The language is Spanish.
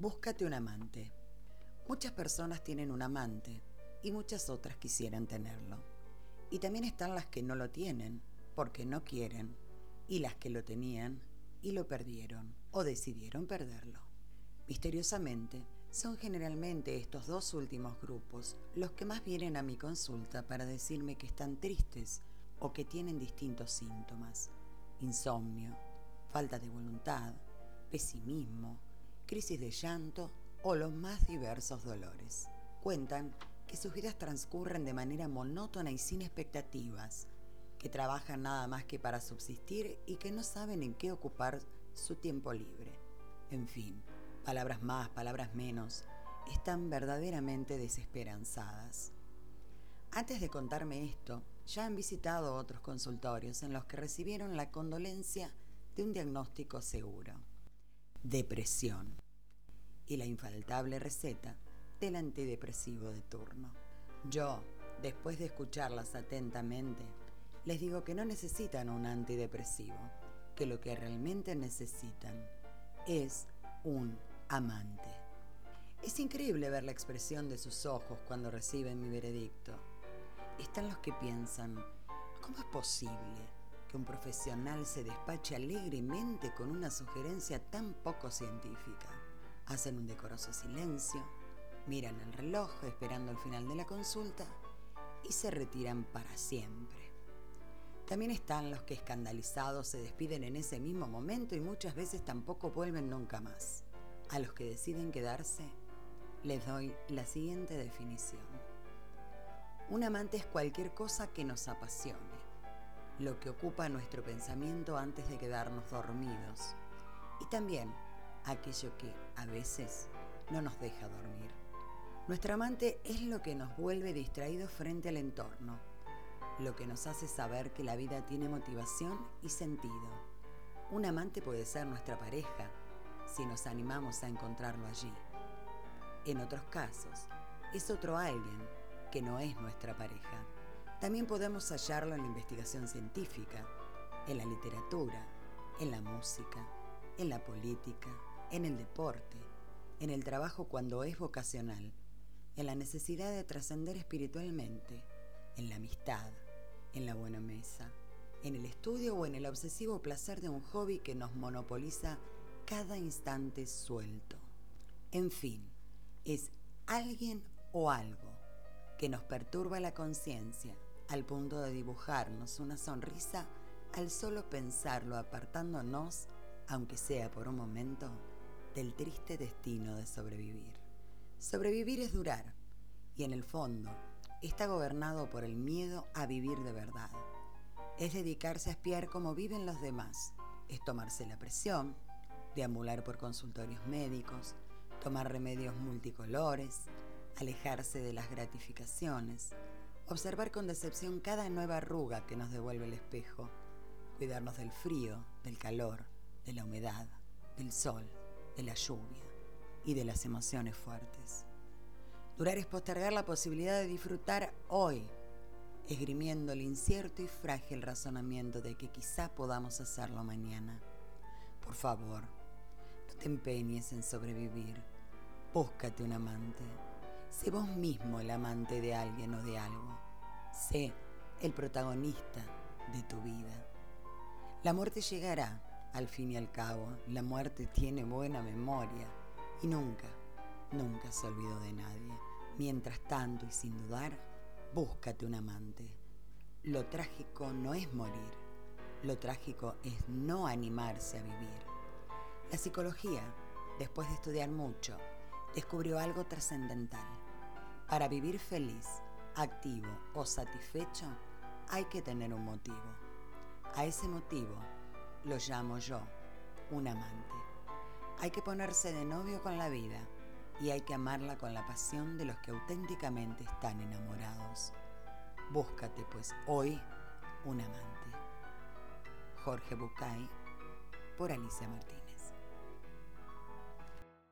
Búscate un amante. Muchas personas tienen un amante y muchas otras quisieran tenerlo. Y también están las que no lo tienen porque no quieren y las que lo tenían y lo perdieron o decidieron perderlo. Misteriosamente, son generalmente estos dos últimos grupos los que más vienen a mi consulta para decirme que están tristes o que tienen distintos síntomas. Insomnio, falta de voluntad, pesimismo, crisis de llanto o los más diversos dolores. Cuentan que sus vidas transcurren de manera monótona y sin expectativas, que trabajan nada más que para subsistir y que no saben en qué ocupar su tiempo libre. En fin, palabras más, palabras menos, están verdaderamente desesperanzadas. Antes de contarme esto, ya han visitado otros consultorios en los que recibieron la condolencia de un diagnóstico seguro. Depresión. Y la infaltable receta del antidepresivo de turno. Yo, después de escucharlas atentamente, les digo que no necesitan un antidepresivo, que lo que realmente necesitan es un amante. Es increíble ver la expresión de sus ojos cuando reciben mi veredicto. Están los que piensan, ¿cómo es posible que un profesional se despache alegremente con una sugerencia tan poco científica? Hacen un decoroso silencio, miran el reloj esperando el final de la consulta y se retiran para siempre. También están los que escandalizados se despiden en ese mismo momento y muchas veces tampoco vuelven nunca más. A los que deciden quedarse, les doy la siguiente definición. Un amante es cualquier cosa que nos apasione, lo que ocupa nuestro pensamiento antes de quedarnos dormidos y también aquello que a veces no nos deja dormir. Nuestro amante es lo que nos vuelve distraídos frente al entorno lo que nos hace saber que la vida tiene motivación y sentido. Un amante puede ser nuestra pareja si nos animamos a encontrarlo allí. En otros casos, es otro alguien que no es nuestra pareja. También podemos hallarlo en la investigación científica, en la literatura, en la música, en la política, en el deporte, en el trabajo cuando es vocacional, en la necesidad de trascender espiritualmente, en la amistad, en la buena mesa, en el estudio o en el obsesivo placer de un hobby que nos monopoliza cada instante suelto. En fin, es alguien o algo que nos perturba la conciencia al punto de dibujarnos una sonrisa al solo pensarlo apartándonos, aunque sea por un momento, del triste destino de sobrevivir. Sobrevivir es durar y en el fondo está gobernado por el miedo a vivir de verdad. Es dedicarse a espiar cómo viven los demás. Es tomarse la presión, deambular por consultorios médicos, tomar remedios multicolores, alejarse de las gratificaciones, observar con decepción cada nueva arruga que nos devuelve el espejo, cuidarnos del frío, del calor, de la humedad, del sol, de la lluvia y de las emociones fuertes. Durar es postergar la posibilidad de disfrutar hoy, esgrimiendo el incierto y frágil razonamiento de que quizá podamos hacerlo mañana. Por favor, no te empeñes en sobrevivir. Búscate un amante. Sé vos mismo el amante de alguien o de algo. Sé el protagonista de tu vida. La muerte llegará, al fin y al cabo. La muerte tiene buena memoria y nunca, nunca se olvidó de nadie. Mientras tanto y sin dudar, búscate un amante. Lo trágico no es morir, lo trágico es no animarse a vivir. La psicología, después de estudiar mucho, descubrió algo trascendental. Para vivir feliz, activo o satisfecho, hay que tener un motivo. A ese motivo lo llamo yo un amante. Hay que ponerse de novio con la vida y hay que amarla con la pasión de los que auténticamente están enamorados. Búscate pues hoy un amante. Jorge Bucay por Alicia Martín.